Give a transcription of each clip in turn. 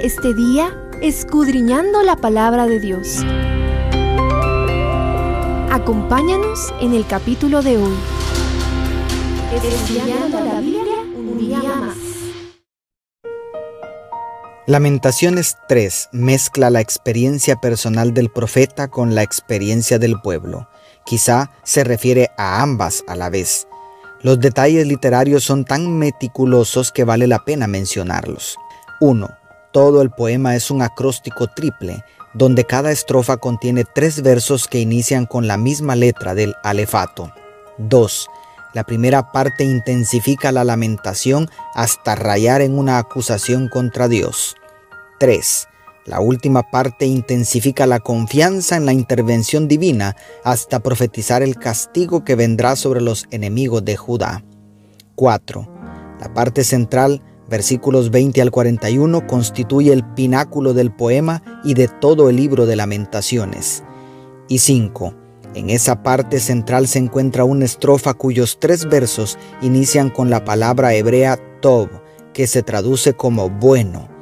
Este día escudriñando la palabra de Dios. Acompáñanos en el capítulo de hoy. Lamentaciones 3 mezcla la experiencia personal del profeta con la experiencia del pueblo. Quizá se refiere a ambas a la vez. Los detalles literarios son tan meticulosos que vale la pena mencionarlos. 1. Todo el poema es un acróstico triple, donde cada estrofa contiene tres versos que inician con la misma letra del alefato. 2. La primera parte intensifica la lamentación hasta rayar en una acusación contra Dios. 3. La última parte intensifica la confianza en la intervención divina hasta profetizar el castigo que vendrá sobre los enemigos de Judá. 4. La parte central, versículos 20 al 41, constituye el pináculo del poema y de todo el libro de lamentaciones. Y 5. En esa parte central se encuentra una estrofa cuyos tres versos inician con la palabra hebrea Tob, que se traduce como bueno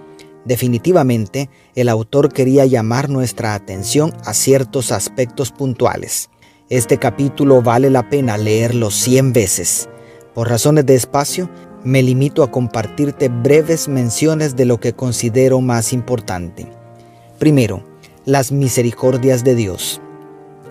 Definitivamente, el autor quería llamar nuestra atención a ciertos aspectos puntuales. Este capítulo vale la pena leerlo 100 veces. Por razones de espacio, me limito a compartirte breves menciones de lo que considero más importante. Primero, las misericordias de Dios.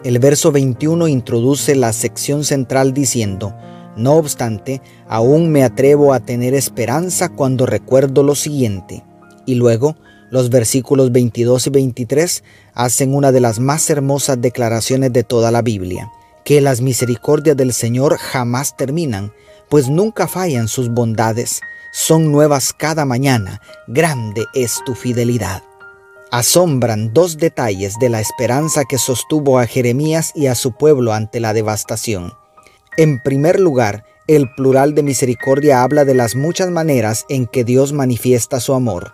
El verso 21 introduce la sección central diciendo, no obstante, aún me atrevo a tener esperanza cuando recuerdo lo siguiente. Y luego, los versículos 22 y 23 hacen una de las más hermosas declaraciones de toda la Biblia, que las misericordias del Señor jamás terminan, pues nunca fallan sus bondades, son nuevas cada mañana, grande es tu fidelidad. Asombran dos detalles de la esperanza que sostuvo a Jeremías y a su pueblo ante la devastación. En primer lugar, el plural de misericordia habla de las muchas maneras en que Dios manifiesta su amor.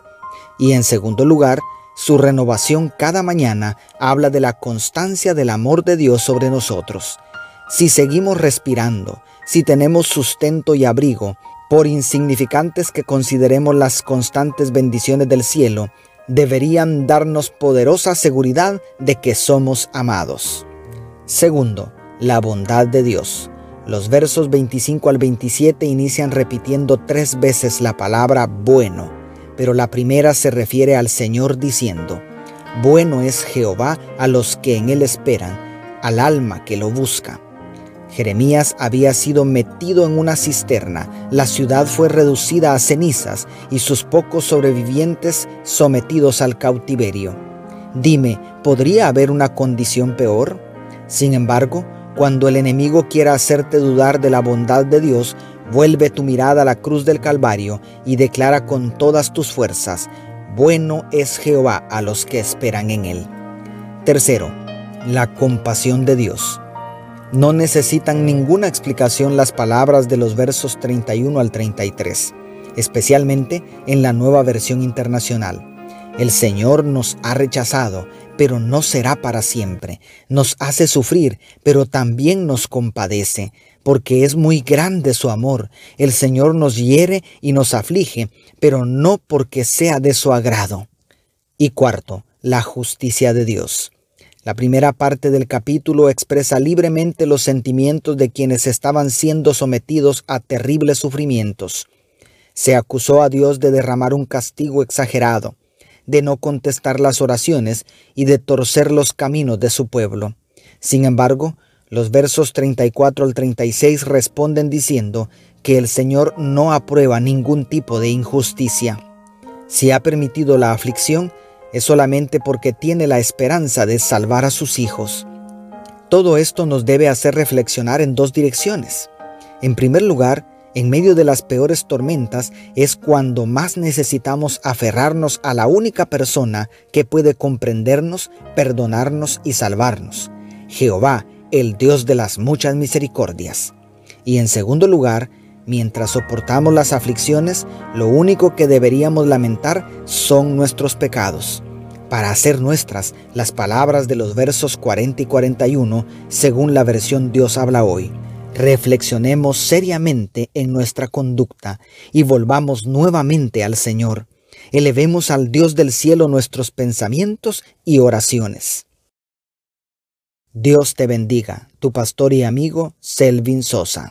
Y en segundo lugar, su renovación cada mañana habla de la constancia del amor de Dios sobre nosotros. Si seguimos respirando, si tenemos sustento y abrigo, por insignificantes que consideremos las constantes bendiciones del cielo, deberían darnos poderosa seguridad de que somos amados. Segundo, la bondad de Dios. Los versos 25 al 27 inician repitiendo tres veces la palabra bueno pero la primera se refiere al Señor diciendo, Bueno es Jehová a los que en él esperan, al alma que lo busca. Jeremías había sido metido en una cisterna, la ciudad fue reducida a cenizas y sus pocos sobrevivientes sometidos al cautiverio. Dime, ¿podría haber una condición peor? Sin embargo, cuando el enemigo quiera hacerte dudar de la bondad de Dios, Vuelve tu mirada a la cruz del Calvario y declara con todas tus fuerzas, bueno es Jehová a los que esperan en él. Tercero, la compasión de Dios. No necesitan ninguna explicación las palabras de los versos 31 al 33, especialmente en la nueva versión internacional. El Señor nos ha rechazado, pero no será para siempre. Nos hace sufrir, pero también nos compadece porque es muy grande su amor. El Señor nos hiere y nos aflige, pero no porque sea de su agrado. Y cuarto, la justicia de Dios. La primera parte del capítulo expresa libremente los sentimientos de quienes estaban siendo sometidos a terribles sufrimientos. Se acusó a Dios de derramar un castigo exagerado, de no contestar las oraciones y de torcer los caminos de su pueblo. Sin embargo, los versos 34 al 36 responden diciendo que el Señor no aprueba ningún tipo de injusticia. Si ha permitido la aflicción, es solamente porque tiene la esperanza de salvar a sus hijos. Todo esto nos debe hacer reflexionar en dos direcciones. En primer lugar, en medio de las peores tormentas es cuando más necesitamos aferrarnos a la única persona que puede comprendernos, perdonarnos y salvarnos. Jehová, el Dios de las muchas misericordias. Y en segundo lugar, mientras soportamos las aflicciones, lo único que deberíamos lamentar son nuestros pecados, para hacer nuestras las palabras de los versos 40 y 41, según la versión Dios habla hoy. Reflexionemos seriamente en nuestra conducta y volvamos nuevamente al Señor. elevemos al Dios del cielo nuestros pensamientos y oraciones. Dios te bendiga, tu pastor y amigo Selvin Sosa.